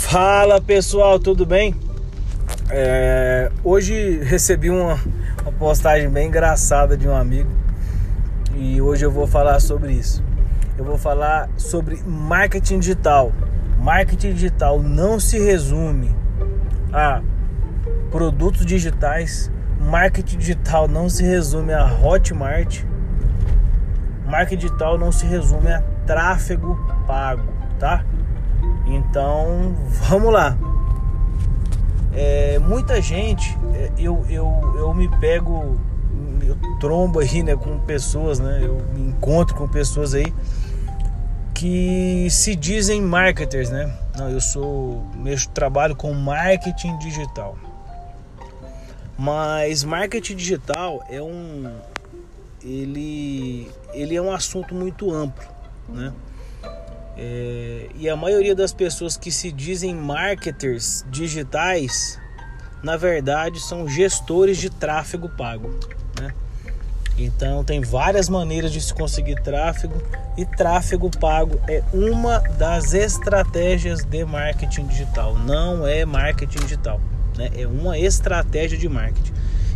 Fala pessoal, tudo bem? É, hoje recebi uma, uma, postagem bem engraçada de um amigo e hoje eu vou falar sobre isso. Eu vou falar sobre marketing digital. Marketing digital não se resume a produtos digitais. Marketing digital não se resume a Hotmart. Marketing digital não se resume a tráfego pago, tá? Então, vamos lá. É, muita gente, é, eu, eu, eu me pego, eu trombo aí né, com pessoas, né? Eu me encontro com pessoas aí que se dizem marketers, né? Não, eu sou, meu trabalho com marketing digital. Mas marketing digital é um ele ele é um assunto muito amplo, né? É, e a maioria das pessoas que se dizem marketers digitais, na verdade, são gestores de tráfego pago. Né? Então, tem várias maneiras de se conseguir tráfego, e tráfego pago é uma das estratégias de marketing digital. Não é marketing digital, né? é uma estratégia de marketing.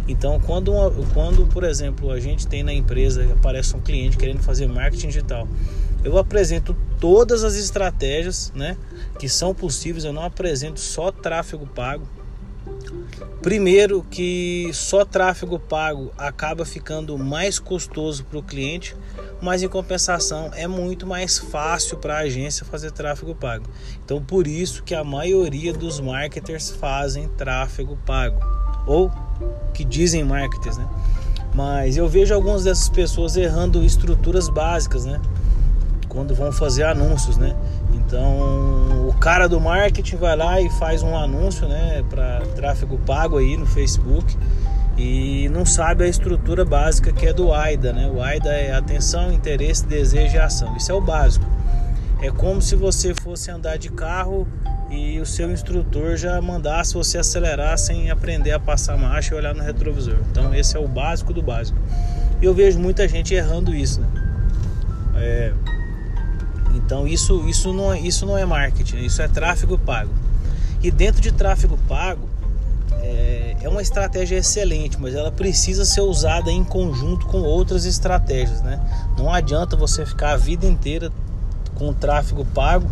Então, quando, quando, por exemplo, a gente tem na empresa, aparece um cliente querendo fazer marketing digital, eu apresento todas as estratégias né, que são possíveis, eu não apresento só tráfego pago. Primeiro, que só tráfego pago acaba ficando mais custoso para o cliente, mas em compensação é muito mais fácil para a agência fazer tráfego pago. Então, por isso que a maioria dos marketers fazem tráfego pago ou que dizem marketers, né? Mas eu vejo algumas dessas pessoas errando estruturas básicas, né? Quando vão fazer anúncios, né? Então, o cara do marketing vai lá e faz um anúncio, né, para tráfego pago aí no Facebook e não sabe a estrutura básica que é do AIDA, né? O AIDA é atenção, interesse, desejo e ação. Isso é o básico. É como se você fosse andar de carro e o seu instrutor já mandasse você acelerar sem aprender a passar marcha e olhar no retrovisor. Então esse é o básico do básico. E eu vejo muita gente errando isso. Né? É, então isso, isso, não, é, isso não é marketing, isso é tráfego pago. E dentro de tráfego pago é, é uma estratégia excelente, mas ela precisa ser usada em conjunto com outras estratégias. Né? Não adianta você ficar a vida inteira com tráfego pago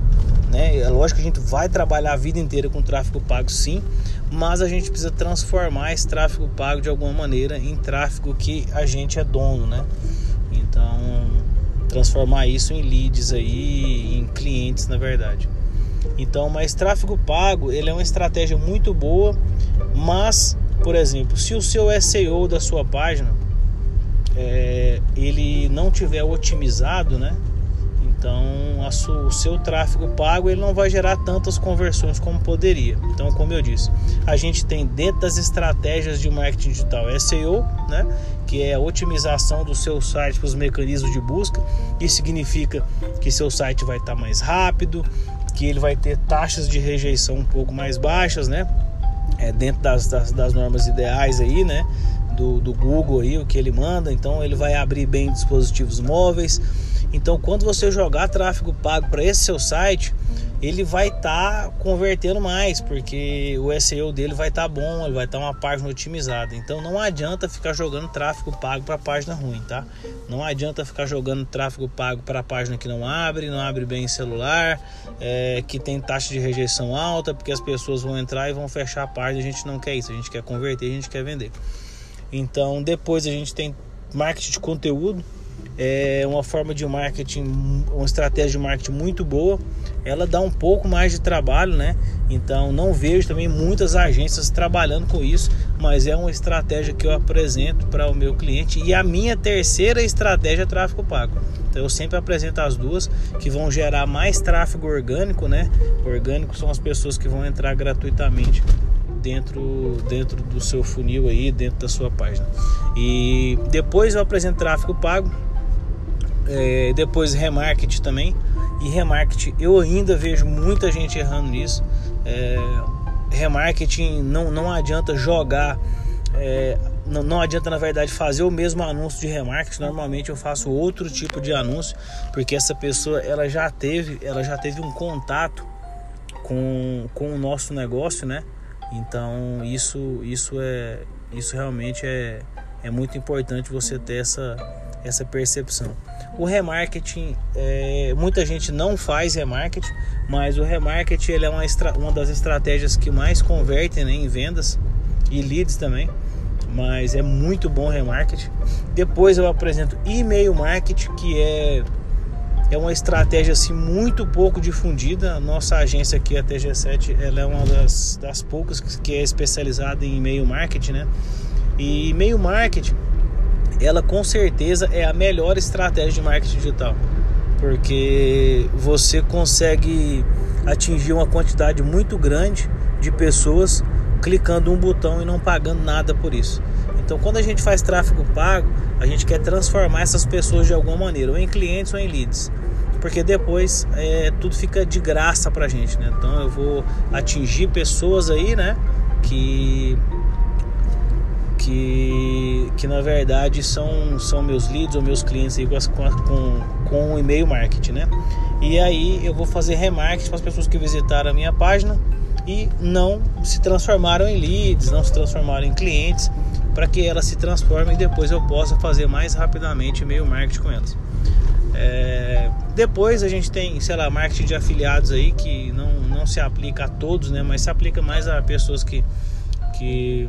né? É lógico que a gente vai trabalhar a vida inteira com tráfego pago, sim, mas a gente precisa transformar esse tráfego pago de alguma maneira em tráfego que a gente é dono, né? Então, transformar isso em leads aí, em clientes, na verdade. Então, mas tráfego pago, ele é uma estratégia muito boa, mas, por exemplo, se o seu SEO da sua página é, ele não tiver otimizado, né? Então, o seu tráfego pago ele não vai gerar tantas conversões como poderia. Então, como eu disse, a gente tem dentro das estratégias de marketing digital SEO, né, que é a otimização do seu site para os mecanismos de busca. Isso significa que seu site vai estar mais rápido, que ele vai ter taxas de rejeição um pouco mais baixas, né? É, dentro das, das, das normas ideais aí, né? Do, do Google aí, o que ele manda. Então, ele vai abrir bem dispositivos móveis então, quando você jogar tráfego pago para esse seu site, ele vai estar tá convertendo mais, porque o SEO dele vai estar tá bom, ele vai estar tá uma página otimizada. Então, não adianta ficar jogando tráfego pago para página ruim, tá? Não adianta ficar jogando tráfego pago para página que não abre, não abre bem em celular, é, que tem taxa de rejeição alta, porque as pessoas vão entrar e vão fechar a página. A gente não quer isso, a gente quer converter, a gente quer vender. Então, depois a gente tem marketing de conteúdo é uma forma de marketing, uma estratégia de marketing muito boa. Ela dá um pouco mais de trabalho, né? Então não vejo também muitas agências trabalhando com isso, mas é uma estratégia que eu apresento para o meu cliente. E a minha terceira estratégia é tráfego pago. Então eu sempre apresento as duas que vão gerar mais tráfego orgânico, né? Orgânico são as pessoas que vão entrar gratuitamente dentro, dentro do seu funil aí, dentro da sua página. E depois eu apresento tráfego pago, é, depois remarketing também. E remarketing eu ainda vejo muita gente errando nisso. É, remarketing não, não adianta jogar. É, não, não adianta na verdade fazer o mesmo anúncio de remarketing. Normalmente eu faço outro tipo de anúncio, porque essa pessoa ela já teve, ela já teve um contato com, com o nosso negócio, né? Então isso, isso é isso realmente é, é muito importante você ter essa, essa percepção. O remarketing, é, muita gente não faz remarketing, mas o remarketing ele é uma, uma das estratégias que mais convertem né, em vendas e leads também. Mas é muito bom remarketing. Depois eu apresento e-mail marketing, que é é uma estratégia assim muito pouco difundida. Nossa agência aqui, a TG7, ela é uma das, das poucas que é especializada em e-mail marketing, né? E e-mail marketing, ela com certeza é a melhor estratégia de marketing digital, porque você consegue atingir uma quantidade muito grande de pessoas clicando um botão e não pagando nada por isso. Então, quando a gente faz tráfego pago, a gente quer transformar essas pessoas de alguma maneira, ou em clientes ou em leads porque depois é, tudo fica de graça pra gente, né? Então eu vou atingir pessoas aí, né? Que que, que na verdade são, são meus leads ou meus clientes aí com, com, com o e-mail marketing, né? E aí eu vou fazer remarketing para as pessoas que visitaram a minha página e não se transformaram em leads, não se transformaram em clientes, para que elas se transformem e depois eu possa fazer mais rapidamente e-mail marketing com elas. É, depois a gente tem, sei lá, marketing de afiliados aí que não, não se aplica a todos, né? Mas se aplica mais a pessoas que, que,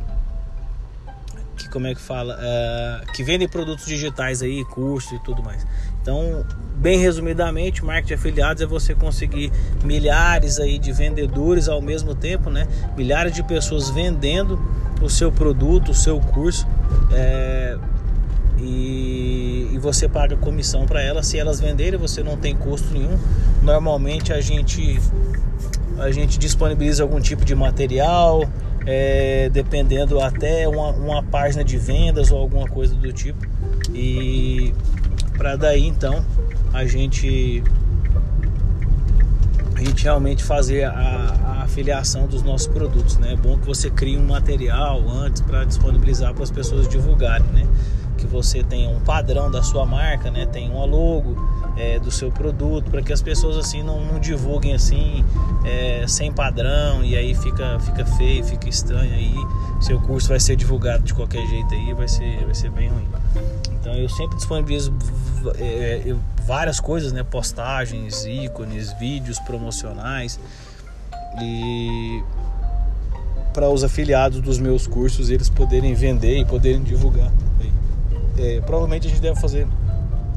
que como é que fala, é, que vendem produtos digitais aí, cursos e tudo mais. Então, bem resumidamente, marketing de afiliados é você conseguir milhares aí de vendedores ao mesmo tempo, né? Milhares de pessoas vendendo o seu produto, o seu curso. É, e, e você paga comissão para elas. Se elas venderem, você não tem custo nenhum. Normalmente a gente a gente disponibiliza algum tipo de material, é, dependendo até uma, uma página de vendas ou alguma coisa do tipo. E para daí então a gente a gente realmente fazer a, a, afiliação dos nossos produtos, né? É bom que você crie um material antes para disponibilizar para as pessoas divulgarem, né? Que você tenha um padrão da sua marca, né? Tem uma logo é, do seu produto para que as pessoas assim não, não divulguem assim é, sem padrão e aí fica fica feio, fica estranho aí. Seu curso vai ser divulgado de qualquer jeito aí, vai ser vai ser bem ruim. Então eu sempre disponibilizo é, várias coisas, né? Postagens, ícones, vídeos promocionais e para os afiliados dos meus cursos eles poderem vender e poderem divulgar. É, provavelmente a gente deve fazer.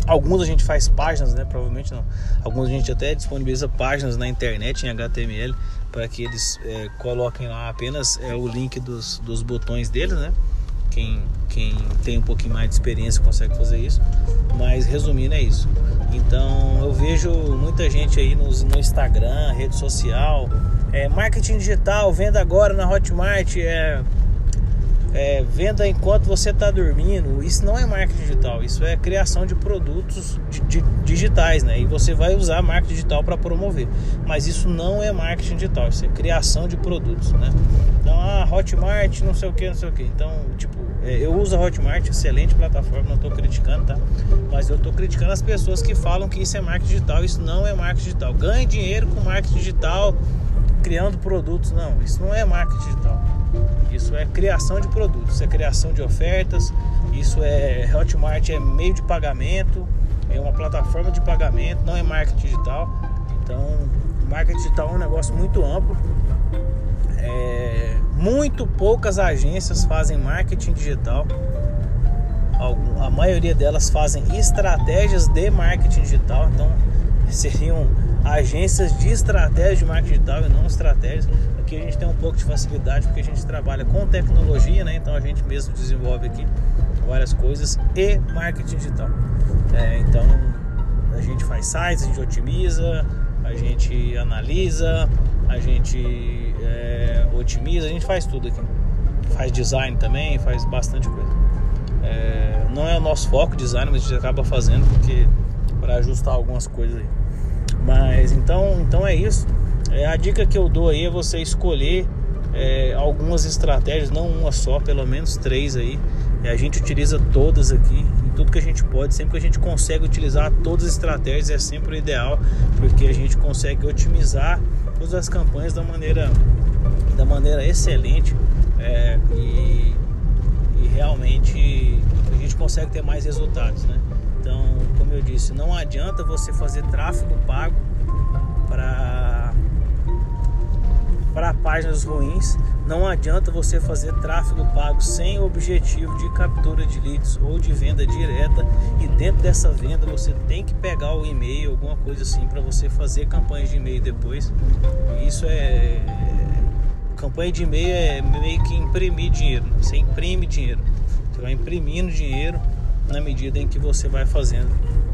Alguns a gente faz páginas, né? Provavelmente não. Alguns a gente até disponibiliza páginas na internet em HTML para que eles é, coloquem lá apenas é, o link dos, dos botões deles, né? Quem, quem tem um pouquinho mais de experiência consegue fazer isso. Mas resumindo, é isso. Então eu vejo muita gente aí no, no Instagram, rede social, é, marketing digital, venda agora na Hotmart, é é, venda enquanto você está dormindo. Isso não é marketing digital, isso é criação de produtos digitais, né? E você vai usar marketing digital para promover. Mas isso não é marketing digital, isso é criação de produtos, né? Então, a Hotmart, não sei o que, não sei o que. Então, tipo, é, eu uso a Hotmart, excelente plataforma, não estou criticando, tá? Mas eu estou criticando as pessoas que falam que isso é marketing digital. Isso não é marketing digital. Ganhe dinheiro com marketing digital, criando produtos. Não, isso não é marketing digital. Isso é criação de produtos, é criação de ofertas, isso é Hotmart é meio de pagamento, é uma plataforma de pagamento, não é marketing digital. Então, marketing digital é um negócio muito amplo. É, muito poucas agências fazem marketing digital. A maioria delas fazem estratégias de marketing digital. Então, seriam agências de estratégia de marketing digital e não estratégias. Aqui a gente tem um pouco de facilidade porque a gente trabalha com tecnologia, né? Então a gente mesmo desenvolve aqui várias coisas e marketing digital. É, então a gente faz sites, a gente otimiza, a gente analisa, a gente é, otimiza, a gente faz tudo aqui. Faz design também, faz bastante coisa. É, não é o nosso foco design, mas a gente acaba fazendo porque para ajustar algumas coisas aí. Mas então, então é isso. É, a dica que eu dou aí é você escolher é, algumas estratégias, não uma só, pelo menos três aí. E a gente utiliza todas aqui. tudo que a gente pode, sempre que a gente consegue utilizar todas as estratégias é sempre o ideal, porque a gente consegue otimizar todas as campanhas da maneira, da maneira excelente é, e, e realmente a gente consegue ter mais resultados, né? Então, como eu disse, não adianta você fazer tráfego pago para para páginas ruins. Não adianta você fazer tráfego pago sem objetivo de captura de leads ou de venda direta. E dentro dessa venda você tem que pegar o e-mail, alguma coisa assim, para você fazer campanhas de e-mail depois. Isso é. Campanha de e-mail é meio que imprimir dinheiro. Você imprime dinheiro. Você vai imprimindo dinheiro na medida em que você vai fazendo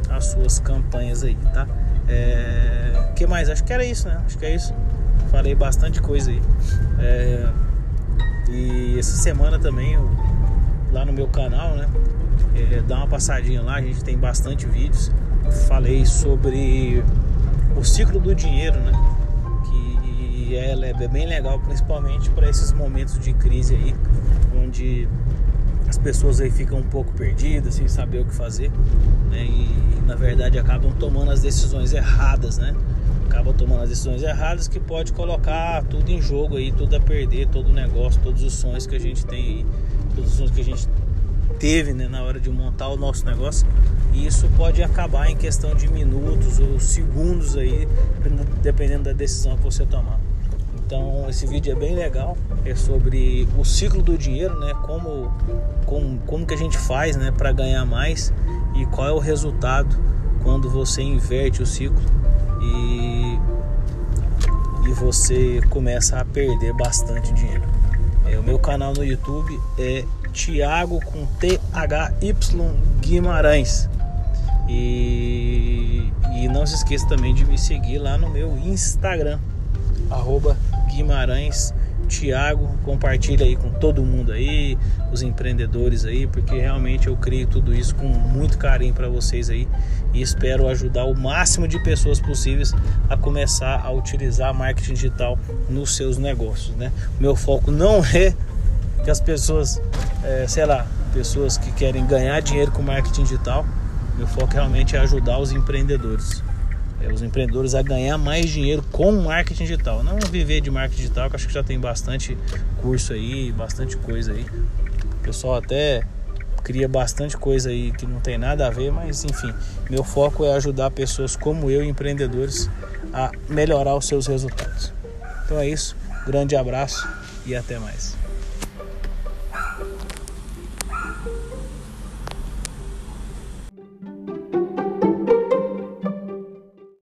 as suas campanhas aí, tá? É... que mais? Acho que era isso, né? Acho que é isso. Falei bastante coisa aí. É... E essa semana também, eu, lá no meu canal, né? É, dá uma passadinha lá, a gente tem bastante vídeos. Falei sobre o ciclo do dinheiro, né? Que é, é bem legal, principalmente para esses momentos de crise aí, onde as pessoas aí ficam um pouco perdidas, sem saber o que fazer, né? E na verdade acabam tomando as decisões erradas, né? Acabam tomando as decisões erradas que pode colocar tudo em jogo aí, tudo a perder, todo o negócio, todos os sonhos que a gente tem aí, todos os sonhos que a gente teve né, na hora de montar o nosso negócio. E isso pode acabar em questão de minutos ou segundos aí, dependendo da decisão que você tomar. Então esse vídeo é bem legal, é sobre o ciclo do dinheiro, né? Como, como, como que a gente faz né, para ganhar mais e qual é o resultado quando você inverte o ciclo e, e você começa a perder bastante dinheiro. É, o meu canal no YouTube é Thiago com THY Guimarães. E, e não se esqueça também de me seguir lá no meu Instagram, arroba Guimarães Tiago, compartilha aí com todo mundo aí, os empreendedores aí, porque realmente eu crio tudo isso com muito carinho para vocês aí e espero ajudar o máximo de pessoas possíveis a começar a utilizar marketing digital nos seus negócios, né? Meu foco não é que as pessoas, é, sei lá, pessoas que querem ganhar dinheiro com marketing digital, meu foco realmente é ajudar os empreendedores os empreendedores a ganhar mais dinheiro com marketing digital. Não viver de marketing digital, que acho que já tem bastante curso aí, bastante coisa aí. O pessoal até cria bastante coisa aí que não tem nada a ver, mas enfim, meu foco é ajudar pessoas como eu, empreendedores, a melhorar os seus resultados. Então é isso, grande abraço e até mais.